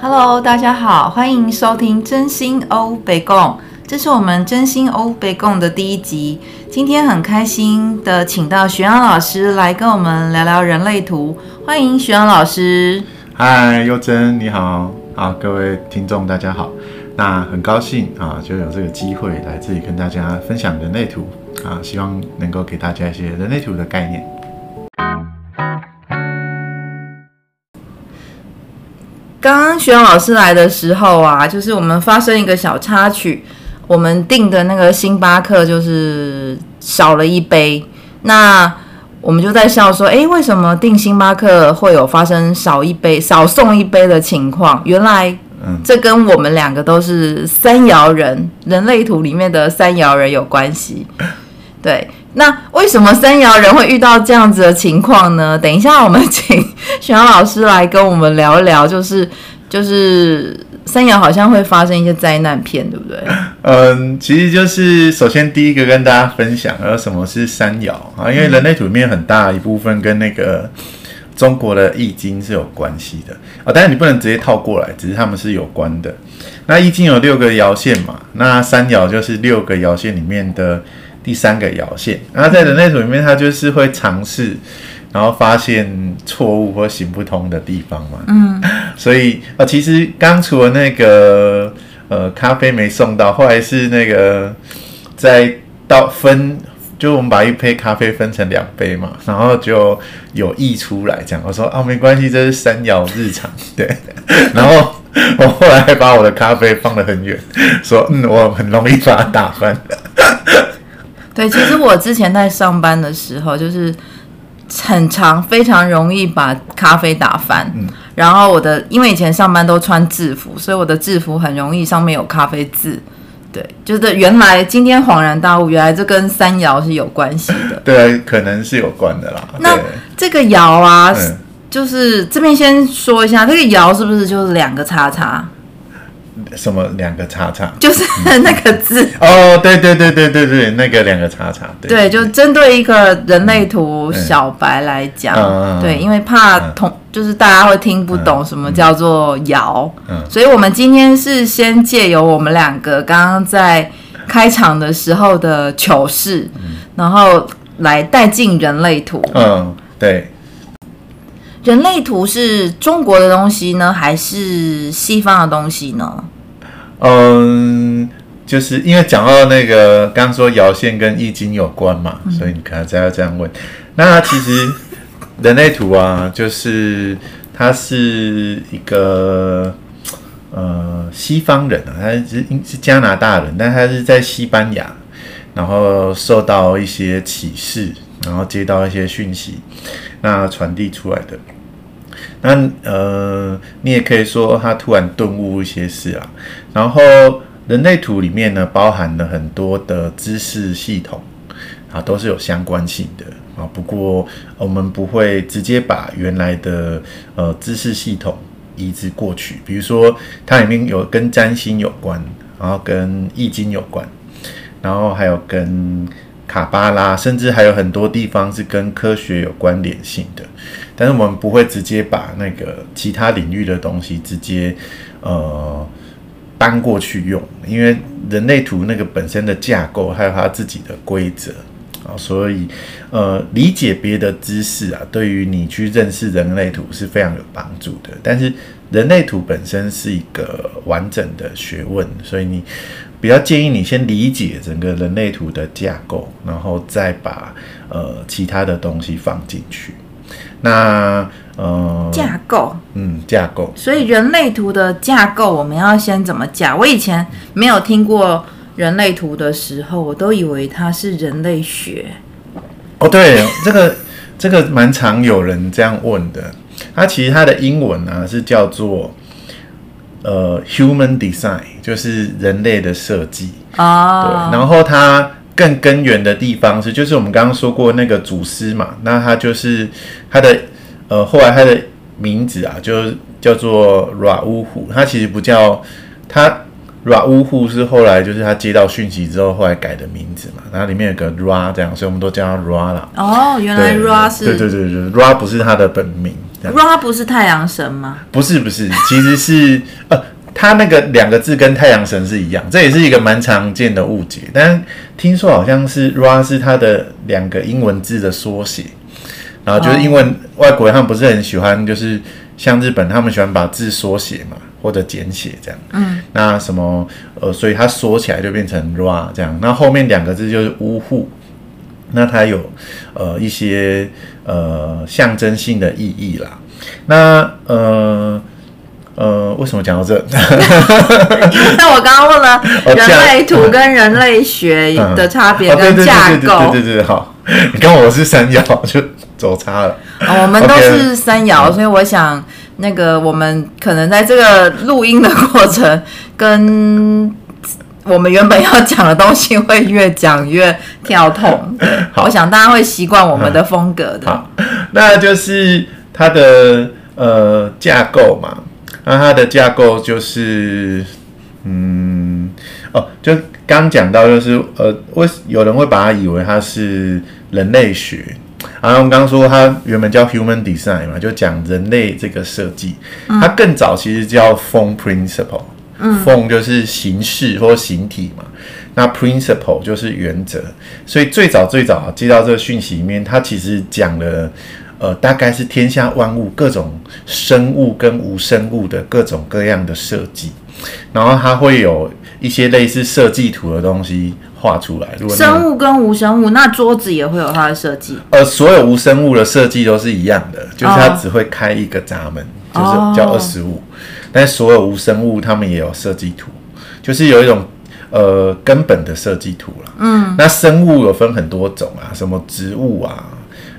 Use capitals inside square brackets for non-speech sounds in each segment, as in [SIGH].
Hello，大家好，欢迎收听真心欧北共，这是我们真心欧北共的第一集。今天很开心的请到徐阳老师来跟我们聊聊人类图，欢迎徐阳老师。嗨，佑真你好，好，各位听众大家好，那很高兴啊，就有这个机会来这里跟大家分享人类图啊，希望能够给大家一些人类图的概念。刚刚徐阳老师来的时候啊，就是我们发生一个小插曲，我们订的那个星巴克就是少了一杯，那我们就在笑说，诶，为什么订星巴克会有发生少一杯、少送一杯的情况？原来，这跟我们两个都是三爻人，人类图里面的三爻人有关系，对。那为什么三爻人会遇到这样子的情况呢？等一下，我们请 [LAUGHS] 许阳老师来跟我们聊一聊，就是就是三爻好像会发生一些灾难片，对不对？嗯，其实就是首先第一个跟大家分享，而什么是三爻啊？因为人类土面很大一部分跟那个中国的易经是有关系的啊，但是你不能直接套过来，只是他们是有关的。那易经有六个爻线嘛，那三爻就是六个爻线里面的。第三个摇线，然后在人类图里面，他就是会尝试，然后发现错误或行不通的地方嘛。嗯，[LAUGHS] 所以呃，其实刚除了那个呃咖啡没送到，后来是那个在到分，就我们把一杯咖啡分成两杯嘛，然后就有溢出来这样。我说啊，没关系，这是三摇日常。[LAUGHS] 对，然后我后来还把我的咖啡放得很远，说嗯，我很容易把它打翻。对，其实我之前在上班的时候，就是很常非常容易把咖啡打翻。嗯，然后我的因为以前上班都穿制服，所以我的制服很容易上面有咖啡渍。对，就是原来今天恍然大悟，原来这跟三爻是有关系的。[LAUGHS] 对，可能是有关的啦。那这个爻啊，嗯、就是这边先说一下，这个爻是不是就是两个叉叉？什么两个叉叉？就是那个字。哦，对对对对对对，那个两个叉叉。对，对，就针对一个人类图小白来讲，嗯、对，因为怕同、嗯、就是大家会听不懂什么叫做爻，嗯，所以我们今天是先借由我们两个刚刚在开场的时候的糗事，嗯、然后来带进人类图。嗯，对。人类图是中国的东西呢，还是西方的东西呢？嗯，就是因为讲到那个刚刚说爻线跟易经有关嘛，嗯、所以你可能才要这样问。那其实 [LAUGHS] 人类图啊，就是他是一个呃西方人啊，他是是加拿大人，但他是在西班牙，然后受到一些启示，然后接到一些讯息。那传递出来的，那呃，你也可以说他突然顿悟一些事啊。然后人类图里面呢，包含了很多的知识系统啊，都是有相关性的啊。不过我们不会直接把原来的呃知识系统移植过去，比如说它里面有跟占星有关，然后跟易经有关，然后还有跟。卡巴拉，甚至还有很多地方是跟科学有关联性的，但是我们不会直接把那个其他领域的东西直接呃搬过去用，因为人类图那个本身的架构还有它自己的规则啊，所以呃理解别的知识啊，对于你去认识人类图是非常有帮助的。但是人类图本身是一个完整的学问，所以你。比较建议你先理解整个人类图的架构，然后再把呃其他的东西放进去。那呃架构，嗯架构。所以人类图的架构我们要先怎么架？我以前没有听过人类图的时候，我都以为它是人类学。哦，对，这个这个蛮常有人这样问的。它其实它的英文呢、啊、是叫做。呃，human design 就是人类的设计啊。Oh. 对，然后它更根源的地方是，就是我们刚刚说过那个祖师嘛，那他就是他的呃，后来他的名字啊，就叫做 Ra-Wu Hu，他其实不叫他 Ra-Wu Hu，是后来就是他接到讯息之后，后来改的名字嘛，然后里面有个 Ra 这样，所以我们都叫他 Ra 啦。哦，原来 Ra 是，对对对对，Ra 不是他的本名。Ra 不是太阳神吗？不是不是，其实是 [LAUGHS] 呃，他那个两个字跟太阳神是一样，这也是一个蛮常见的误解。但听说好像是 Ra 是他的两个英文字的缩写，然后就是因为外国人他们不是很喜欢，就是像日本他们喜欢把字缩写嘛，或者简写这样。嗯，那什么呃，所以它缩起来就变成 Ra 这样。那后面两个字就是乌户。那它有呃一些呃象征性的意义啦。那呃呃，为什么讲到这？[LAUGHS] 那我刚刚问了人类图跟人类学的差别 [LAUGHS] 跟架构。对对对，好，你跟我是三爻就走差了。哦，我们 [LAUGHS] 都是三爻，所以我想那个我们可能在这个录音的过程跟。我们原本要讲的东西会越讲越跳痛，[LAUGHS] 我想大家会习惯我们的风格的。好，那就是它的呃架构嘛，那它的架构就是嗯哦，就刚讲到就是呃，为有人会把它以为它是人类学，然后我们刚刚说它原本叫 Human Design 嘛，就讲人类这个设计，它更早其实叫 Form Principle。嗯，form 就是形式或形体嘛，那 principle 就是原则，所以最早最早接到这个讯息里面，它其实讲了，呃，大概是天下万物各种生物跟无生物的各种各样的设计，然后它会有一些类似设计图的东西画出来。如果生物跟无生物，那桌子也会有它的设计。呃，所有无生物的设计都是一样的，就是它只会开一个闸门，哦、就是叫二十五。但所有无生物，他们也有设计图，就是有一种呃根本的设计图啦。嗯，那生物有分很多种啊，什么植物啊，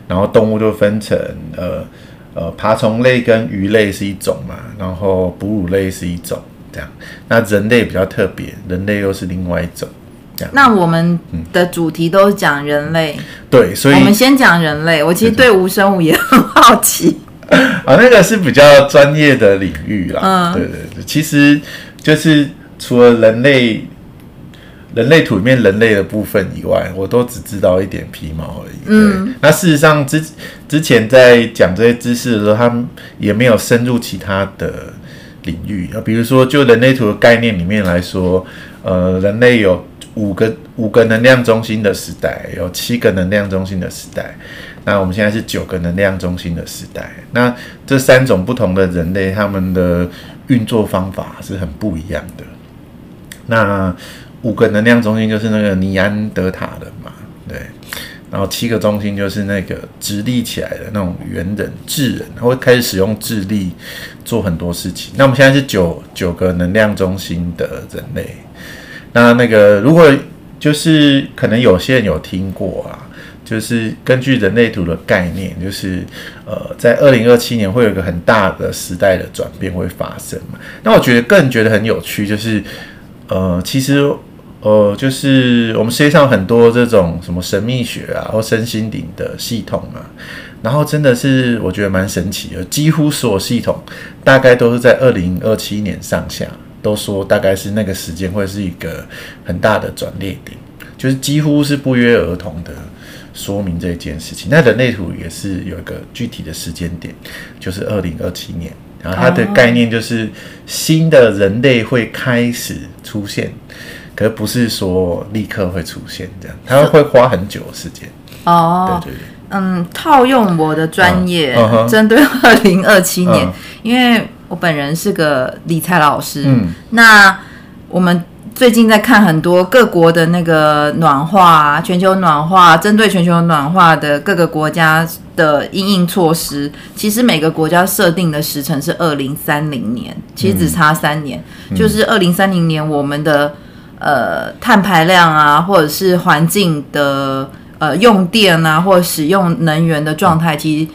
然后动物就分成呃呃爬虫类跟鱼类是一种嘛，然后哺乳类是一种这样。那人类比较特别，人类又是另外一种这样。那我们的主题都是讲人类，嗯，对，所以我们先讲人类。我其实对无生物也很好奇。[LAUGHS] 啊，那个是比较专业的领域啦。嗯，对对对，其实就是除了人类人类图里面人类的部分以外，我都只知道一点皮毛而已。嗯，那事实上之之前在讲这些知识的时候，他们也没有深入其他的领域啊。比如说，就人类图的概念里面来说，呃，人类有五个五个能量中心的时代，有七个能量中心的时代。那我们现在是九个能量中心的时代。那这三种不同的人类，他们的运作方法是很不一样的。那五个能量中心就是那个尼安德塔人嘛，对。然后七个中心就是那个直立起来的那种猿人、智人，他会开始使用智力做很多事情。那我们现在是九九个能量中心的人类。那那个如果就是可能有些人有听过啊。就是根据人类图的概念，就是呃，在二零二七年会有一个很大的时代的转变会发生嘛。那我觉得个人觉得很有趣，就是呃，其实呃，就是我们世界上很多这种什么神秘学啊或身心灵的系统啊，然后真的是我觉得蛮神奇的，几乎所有系统大概都是在二零二七年上下，都说大概是那个时间会是一个很大的转捩点，就是几乎是不约而同的。说明这件事情，那人类图也是有一个具体的时间点，就是二零二七年，然后它的概念就是新的人类会开始出现，可是不是说立刻会出现这样，它会花很久的时间。哦，对对对，嗯，套用我的专业，针对二零二七年，嗯、因为我本人是个理财老师，嗯，那我们。最近在看很多各国的那个暖化，全球暖化，针对全球暖化的各个国家的应应措施，其实每个国家设定的时程是二零三零年，其实只差三年，嗯、就是二零三零年我们的呃碳排量啊，或者是环境的呃用电啊，或者使用能源的状态，其实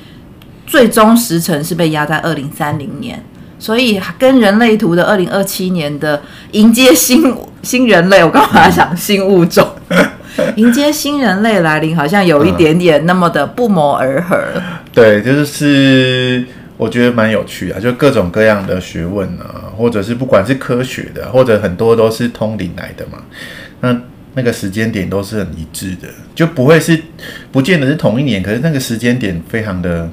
最终时程是被压在二零三零年。所以跟人类图的二零二七年的迎接新新人类，我刚刚想新物种，[LAUGHS] 迎接新人类来临，好像有一点点那么的不谋而合。[LAUGHS] 对，就是我觉得蛮有趣啊，就各种各样的学问啊，或者是不管是科学的，或者很多都是通灵来的嘛。那那个时间点都是很一致的，就不会是不见得是同一年，可是那个时间点非常的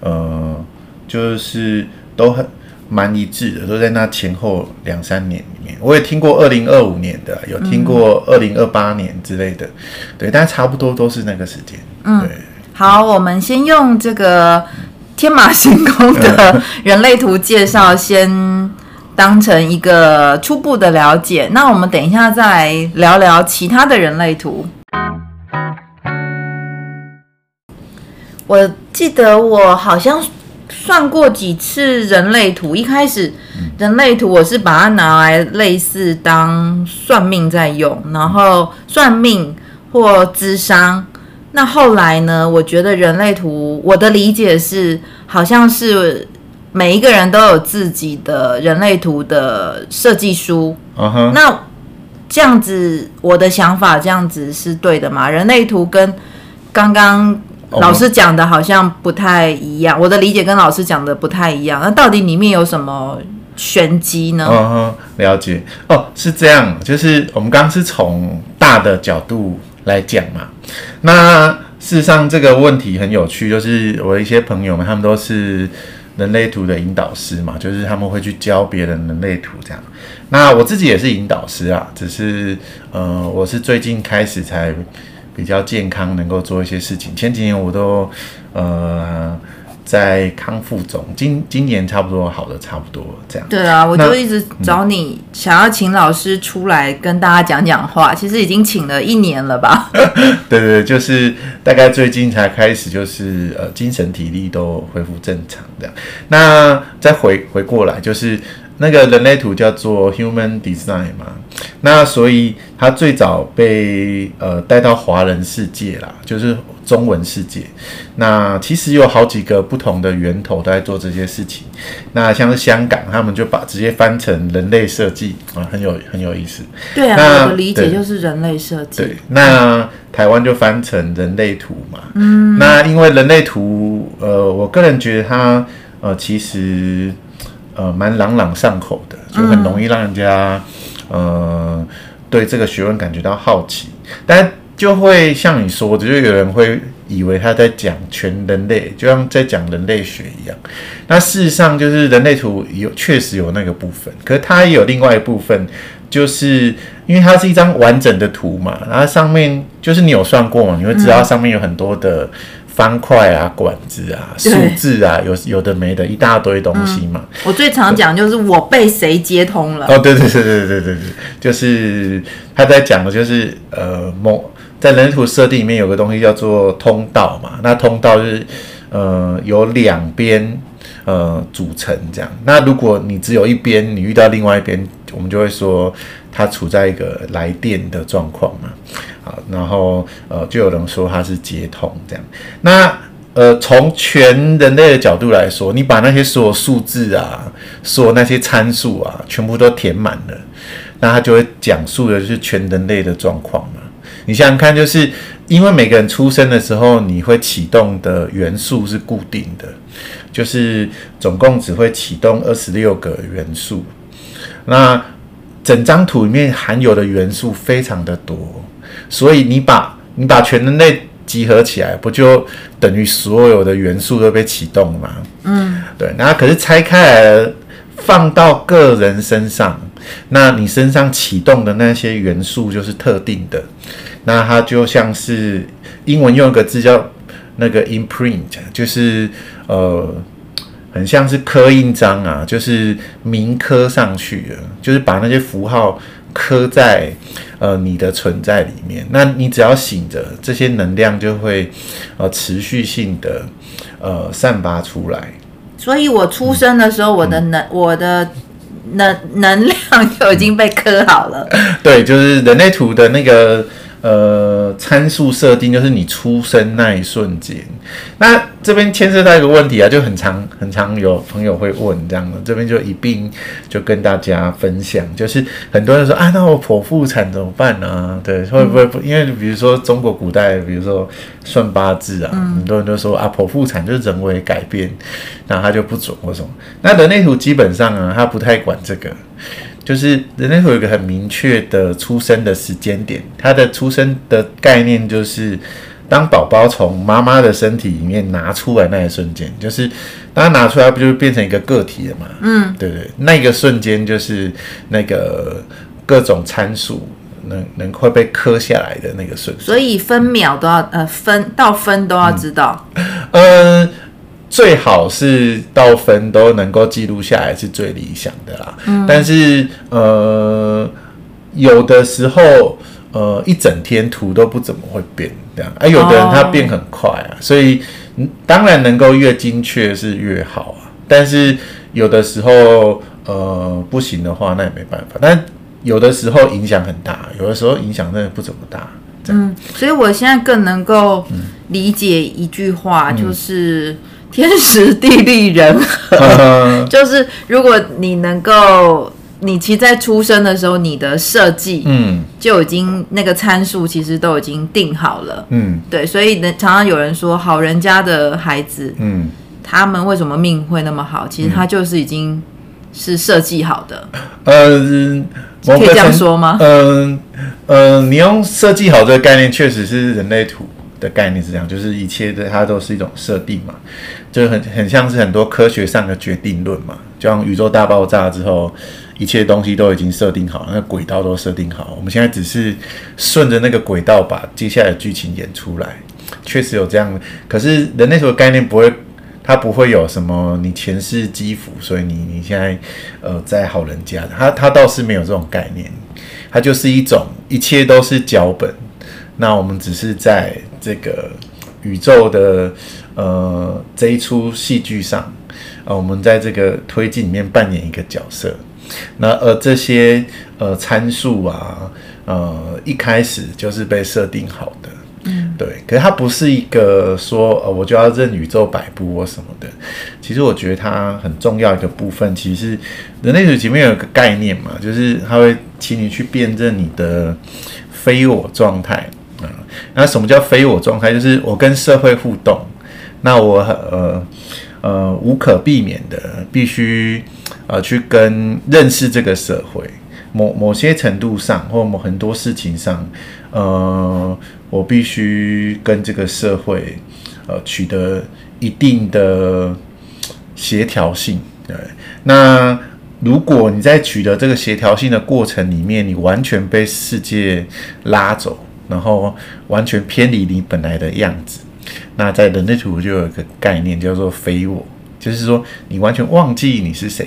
呃。就是都很蛮一致的，都在那前后两三年里面。我也听过二零二五年的，有听过二零二八年之类的，对，但差不多都是那个时间。嗯，对。好，我们先用这个天马行空的 [LAUGHS] 人类图介绍，先当成一个初步的了解。那我们等一下再来聊聊其他的人类图。我记得我好像算过几次人类图，一开始人类图我是把它拿来类似当算命在用，然后算命或智商。那后来呢？我觉得人类图，我的理解是，好像是每一个人都有自己的人类图的设计书。Uh huh. 那这样子，我的想法这样子是对的吗？人类图跟刚刚老师讲的好像不太一样，uh. 我的理解跟老师讲的不太一样。那到底里面有什么玄机呢？嗯哼，了解。哦，是这样，就是我们刚刚是从大的角度来讲嘛，那事实上这个问题很有趣，就是我一些朋友们，他们都是人类图的引导师嘛，就是他们会去教别人人类图这样。那我自己也是引导师啊，只是呃，我是最近开始才比较健康，能够做一些事情。前几年我都呃。在康复中，今今年差不多好的差不多这样。对啊，我就一直找你，想要请老师出来跟大家讲讲话。嗯、其实已经请了一年了吧？[LAUGHS] 对对对，就是大概最近才开始，就是呃精神体力都恢复正常这样。那再回回过来，就是那个人类图叫做 Human Design 嘛，那所以它最早被呃带到华人世界啦，就是。中文世界，那其实有好几个不同的源头都在做这些事情。那像是香港，他们就把直接翻成人类设计啊，很有很有意思。对啊，那我的理解就是人类设计。对，那台湾就翻成人类图嘛。嗯，那因为人类图，呃，我个人觉得它呃其实呃蛮朗朗上口的，就很容易让人家、嗯、呃对这个学问感觉到好奇，但。就会像你说的，就有人会以为他在讲全人类，就像在讲人类学一样。那事实上，就是人类图有确实有那个部分，可是它也有另外一部分，就是因为它是一张完整的图嘛，然后上面就是你有算过嘛，你会知道上面有很多的方块啊、管子啊、数字啊，有有的没的一大堆东西嘛。嗯、我最常讲就是我被谁接通了。哦，对对对对对对对，就是他在讲的就是呃某。在人类图设定里面有个东西叫做通道嘛，那通道就是呃由两边呃组成这样。那如果你只有一边，你遇到另外一边，我们就会说它处在一个来电的状况嘛。好，然后呃就有人说它是接通这样。那呃从全人类的角度来说，你把那些所有数字啊，所有那些参数啊，全部都填满了，那它就会讲述的就是全人类的状况嘛。你想想看，就是因为每个人出生的时候，你会启动的元素是固定的，就是总共只会启动二十六个元素。那整张图里面含有的元素非常的多，所以你把你把全人类集合起来，不就等于所有的元素都被启动了吗？嗯，对。那可是拆开来放到个人身上，那你身上启动的那些元素就是特定的。那它就像是英文用一个字叫那个 imprint，就是呃，很像是刻印章啊，就是铭刻上去了，就是把那些符号刻在呃你的存在里面。那你只要醒着，这些能量就会呃持续性的呃散发出来。所以我出生的时候，我的能、嗯、我的能能量就已经被刻好了。[LAUGHS] 对，就是人类图的那个。呃，参数设定就是你出生那一瞬间。那这边牵涉到一个问题啊，就很常很常有朋友会问这样的，这边就一并就跟大家分享，就是很多人说啊，那我剖腹产怎么办呢？啊？对，会不会？嗯、因为比如说中国古代，比如说算八字啊，嗯、很多人都说啊，剖腹产就是人为改变，那他就不准或什么。那人类图基本上啊，他不太管这个。就是人类会有一个很明确的出生的时间点，它的出生的概念就是当宝宝从妈妈的身体里面拿出来那一瞬间，就是当他拿出来，不就变成一个个体了嘛？嗯，对对，那个瞬间就是那个各种参数能能会被刻下来的那个瞬间。所以分秒都要呃分到分都要知道。嗯。呃最好是到分都能够记录下来是最理想的啦。嗯，但是呃，有的时候呃，一整天图都不怎么会变这样，啊，有的人他变很快啊，哦，所以当然能够越精确是越好啊。但是有的时候呃不行的话，那也没办法。但有的时候影响很大，有的时候影响真的不怎么大。嗯，所以我现在更能够理解一句话，嗯，就是。天时地利人和，[LAUGHS] 嗯、就是如果你能够，你其实在出生的时候，你的设计，嗯，就已经那个参数其实都已经定好了，嗯，对，所以呢，常常有人说，好人家的孩子，嗯，他们为什么命会那么好？其实他就是已经是设计好的，嗯，[LAUGHS] 可以这样说吗？嗯嗯，你用设计好这个概念，确实是人类图的概念是这样，就是一切的它都是一种设定嘛。就很很像是很多科学上的决定论嘛，就像宇宙大爆炸之后，一切东西都已经设定好，那轨道都设定好，我们现在只是顺着那个轨道把接下来剧情演出来。确实有这样，可是人类所概念不会，它不会有什么你前世积福，所以你你现在呃在好人家的，它它倒是没有这种概念，它就是一种一切都是脚本，那我们只是在这个宇宙的。呃，这一出戏剧上，呃，我们在这个推进里面扮演一个角色。那呃，这些呃参数啊，呃，一开始就是被设定好的，嗯，对。可是它不是一个说，呃，我就要任宇宙摆布或什么的。其实我觉得它很重要一个部分，其实人类图前面有一个概念嘛，就是它会请你去辨认你的非我状态啊。那什么叫非我状态？就是我跟社会互动。那我呃呃无可避免的必须呃去跟认识这个社会，某某些程度上或某很多事情上，呃，我必须跟这个社会呃取得一定的协调性。对，那如果你在取得这个协调性的过程里面，你完全被世界拉走，然后完全偏离你本来的样子。那在人类图就有一个概念叫做非我，就是说你完全忘记你是谁，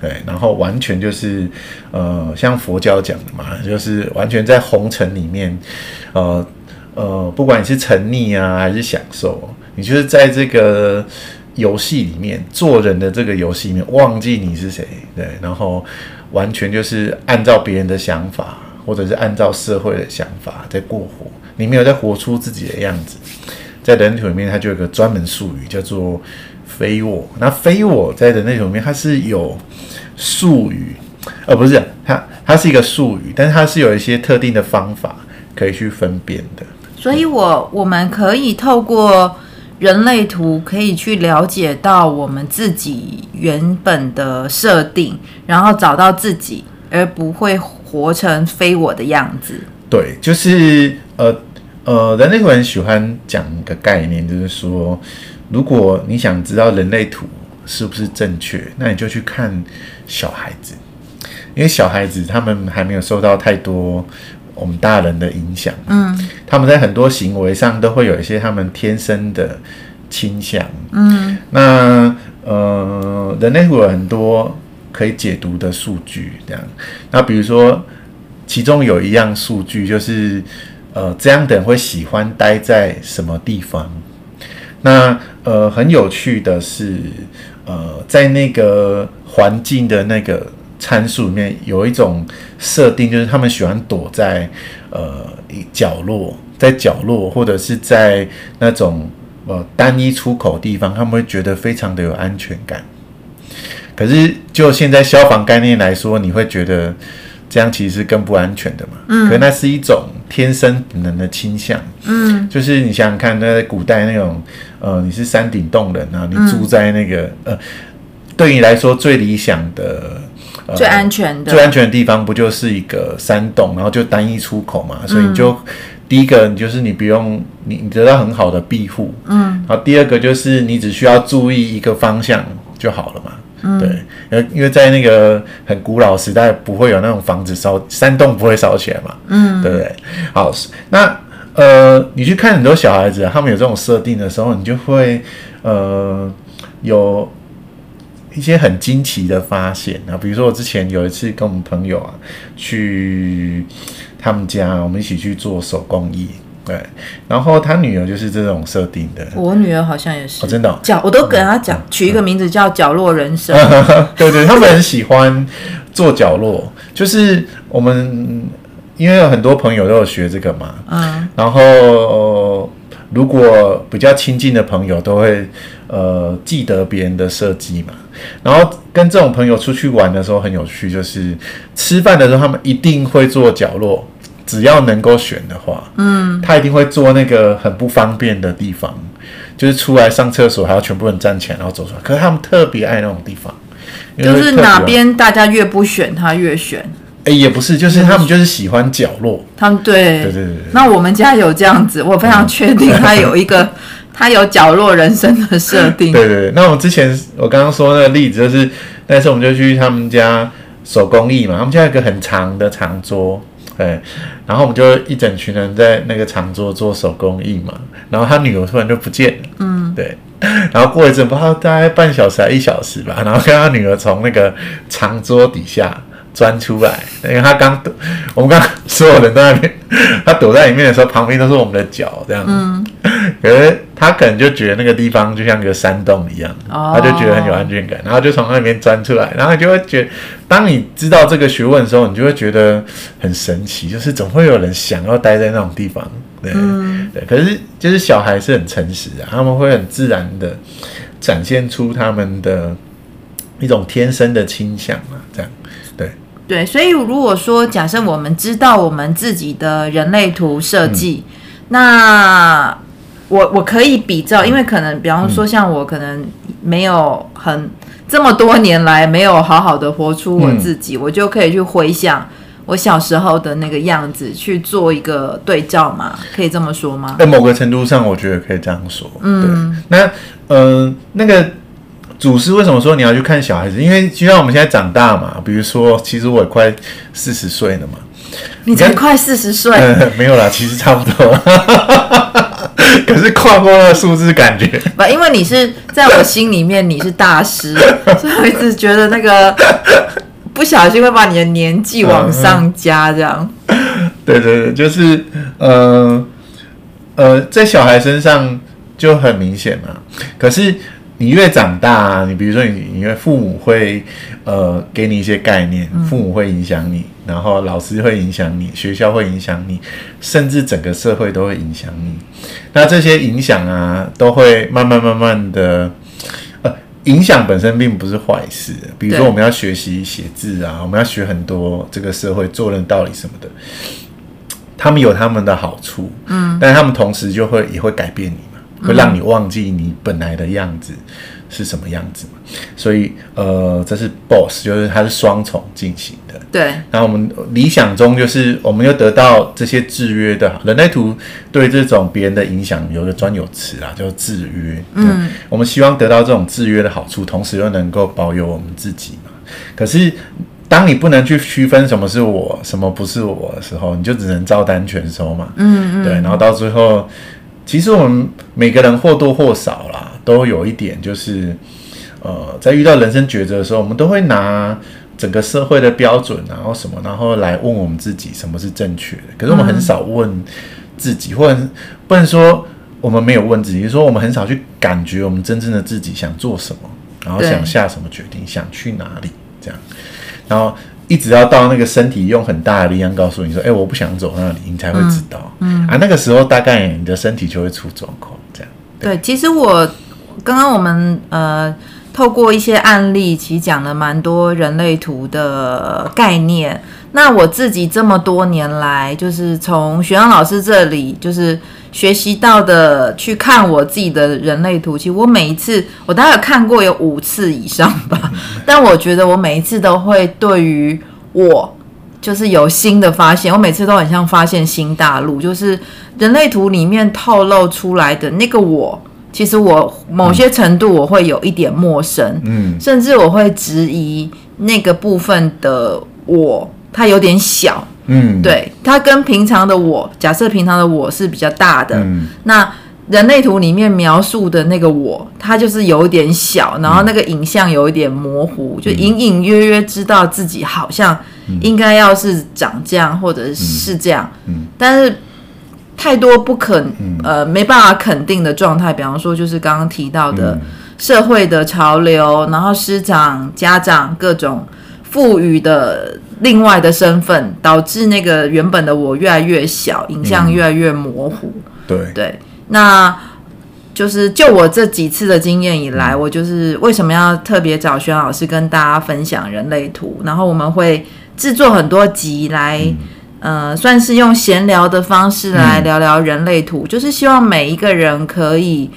对，然后完全就是呃，像佛教讲的嘛，就是完全在红尘里面，呃呃，不管你是沉溺啊还是享受，你就是在这个游戏里面做人的这个游戏里面忘记你是谁，对，然后完全就是按照别人的想法或者是按照社会的想法在过活，你没有在活出自己的样子。在人体里面，它就有个专门术语叫做“非我”。那“非我”在人类里面，它是有术语，而不是它，它是一个术语，但是它是有一些特定的方法可以去分辨的。所以，我我们可以透过人类图，可以去了解到我们自己原本的设定，然后找到自己，而不会活成非我的样子。对，就是呃。呃，人类图很喜欢讲一个概念，就是说，如果你想知道人类图是不是正确，那你就去看小孩子，因为小孩子他们还没有受到太多我们大人的影响，嗯，他们在很多行为上都会有一些他们天生的倾向，嗯，那呃，人类图有很多可以解读的数据，这样，那比如说，其中有一样数据就是。呃，这样的人会喜欢待在什么地方？那呃，很有趣的是，呃，在那个环境的那个参数里面，有一种设定，就是他们喜欢躲在呃角落，在角落或者是在那种呃单一出口地方，他们会觉得非常的有安全感。可是就现在消防概念来说，你会觉得。这样其实是更不安全的嘛，嗯，可那是一种天生本能的倾向，嗯，就是你想想看，那在古代那种，呃，你是山顶洞人啊，你住在那个，嗯、呃，对你来说最理想的、呃、最安全的、最安全的地方，不就是一个山洞，然后就单一出口嘛，所以你就第一个，你就是你不用你你得到很好的庇护，嗯，然后第二个就是你只需要注意一个方向就好了嘛，嗯，对，因为在那个很古老时代，不会有那种房子烧山洞不会烧起来嘛，嗯，对不对？好，那呃，你去看很多小孩子，他们有这种设定的时候，你就会呃有。一些很惊奇的发现啊，比如说我之前有一次跟我们朋友啊去他们家，我们一起去做手工艺，对，然后他女儿就是这种设定的。我女儿好像也是，哦、真的、哦，角我都给她讲、嗯、取一个名字叫角落人生。[LAUGHS] 对对，他们很喜欢做角落，就是我们因为有很多朋友都有学这个嘛，嗯，然后如果比较亲近的朋友都会呃记得别人的设计嘛。然后跟这种朋友出去玩的时候很有趣，就是吃饭的时候他们一定会坐角落，只要能够选的话，嗯，他一定会坐那个很不方便的地方，就是出来上厕所还要全部人站起来然后走出来。可是他们特别爱那种地方，就是哪边大家越不选他越选。哎，也不是，就是他们就是喜欢角落。他们对对对对。那我们家有这样子，我非常确定他有一个。[LAUGHS] 他有角落人生的设定。对对对，那我之前我刚刚说那个例子就是，那次我们就去他们家手工艺嘛，他们家有一个很长的长桌，对，然后我们就一整群人在那个长桌做手工艺嘛，然后他女儿突然就不见了，嗯，对，然后过一阵不知道大概半小时还一小时吧，然后看他女儿从那个长桌底下。钻出来，因为他刚躲，我们刚所有人都在那边，他躲在里面的时候，旁边都是我们的脚，这样。嗯。可是他可能就觉得那个地方就像个山洞一样，哦、他就觉得很有安全感，然后就从那边钻出来，然后就会觉得，当你知道这个学问的时候，你就会觉得很神奇，就是总会有人想要待在那种地方，对，嗯、对。可是就是小孩是很诚实的，他们会很自然的展现出他们的一种天生的倾向嘛，这样。对，所以如果说假设我们知道我们自己的人类图设计，嗯、那我我可以比较，因为可能比方说像我可能没有很这么多年来没有好好的活出我自己，嗯、我就可以去回想我小时候的那个样子去做一个对照嘛，可以这么说吗？在某个程度上，我觉得可以这样说。嗯，对那嗯、呃，那个。祖师为什么说你要去看小孩子？因为就像我们现在长大嘛，比如说，其实我也快四十岁了嘛。你才快四十岁？[LAUGHS] 没有啦，其实差不多。[LAUGHS] 可是跨过那个数字，感觉不，因为你是在我心里面你是大师，[LAUGHS] 所以我一直觉得那个不小心会把你的年纪往上加，这样。对对对，就是呃呃，在小孩身上就很明显嘛。可是。你越长大啊，你比如说你，因为父母会呃给你一些概念，父母会影响你，然后老师会影响你，学校会影响你，甚至整个社会都会影响你。那这些影响啊，都会慢慢慢慢的，呃，影响本身并不是坏事。比如说我们要学习写字啊，我们要学很多这个社会做人道理什么的，他们有他们的好处，嗯，但他们同时就会也会改变你。会让你忘记你本来的样子是什么样子嘛？所以呃，这是 boss，就是它是双重进行的。对。然后我们理想中就是，我们又得到这些制约的人类图对这种别人的影响有个专有词啊，叫制约。嗯。我们希望得到这种制约的好处，同时又能够保有我们自己嘛。可是当你不能去区分什么是我，什么不是我的时候，你就只能照单全收嘛。嗯嗯。对，然后到最后。其实我们每个人或多或少啦，都有一点就是，呃，在遇到人生抉择的时候，我们都会拿整个社会的标准，然后什么，然后来问我们自己什么是正确的。可是我们很少问自己，或者不能说我们没有问自己，就是说我们很少去感觉我们真正的自己想做什么，然后想下什么决定，想去哪里这样，然后。一直要到那个身体用很大的力量告诉你说：“哎、欸，我不想走那里，你才会知道。嗯”嗯啊，那个时候大概你的身体就会出状况，这样。对，对，其实我刚刚我们呃透过一些案例，其实讲了蛮多人类图的概念。那我自己这么多年来，就是从学阳老师这里，就是。学习到的，去看我自己的人类图，其实我每一次我大概看过有五次以上吧，[LAUGHS] 但我觉得我每一次都会对于我就是有新的发现，我每次都很像发现新大陆，就是人类图里面透露出来的那个我，其实我某些程度我会有一点陌生，嗯，甚至我会质疑那个部分的我，它有点小，嗯，对，它跟平常的我，假设平常的我是比较大的，嗯，那。人类图里面描述的那个我，它就是有点小，然后那个影像有一点模糊，嗯、就隐隐约约知道自己好像应该要是长这样，或者是这样，但是太多不肯呃没办法肯定的状态，比方说就是刚刚提到的社会的潮流，然后师长、家长各种赋予的另外的身份，导致那个原本的我越来越小，影像越来越模糊，嗯、对。对。那就是就我这几次的经验以来，我就是为什么要特别找轩老师跟大家分享人类图，然后我们会制作很多集来，呃，算是用闲聊的方式来聊聊人类图，就是希望每一个人可以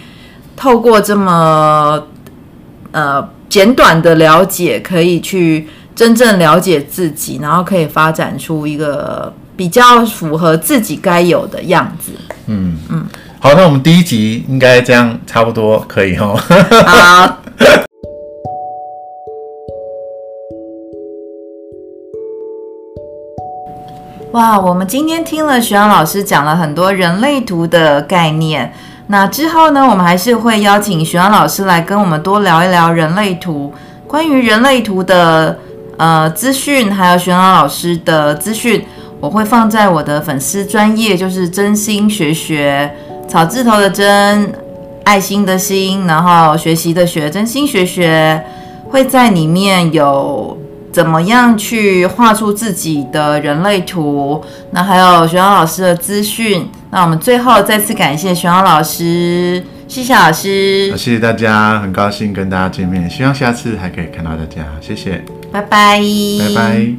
透过这么呃简短的了解，可以去真正了解自己，然后可以发展出一个比较符合自己该有的样子。嗯嗯。嗯好，那我们第一集应该这样差不多可以哦。[LAUGHS] 好。哇，我们今天听了徐阳老师讲了很多人类图的概念。那之后呢，我们还是会邀请徐阳老师来跟我们多聊一聊人类图，关于人类图的呃资讯，还有璇老师的资讯，我会放在我的粉丝专业，就是真心学学。草字头的真，爱心的心，然后学习的学，真心学学会在里面有怎么样去画出自己的人类图，那还有璇老师的资讯。那我们最后再次感谢璇老师，谢谢老师，谢谢大家，很高兴跟大家见面，希望下次还可以看到大家，谢谢，拜拜，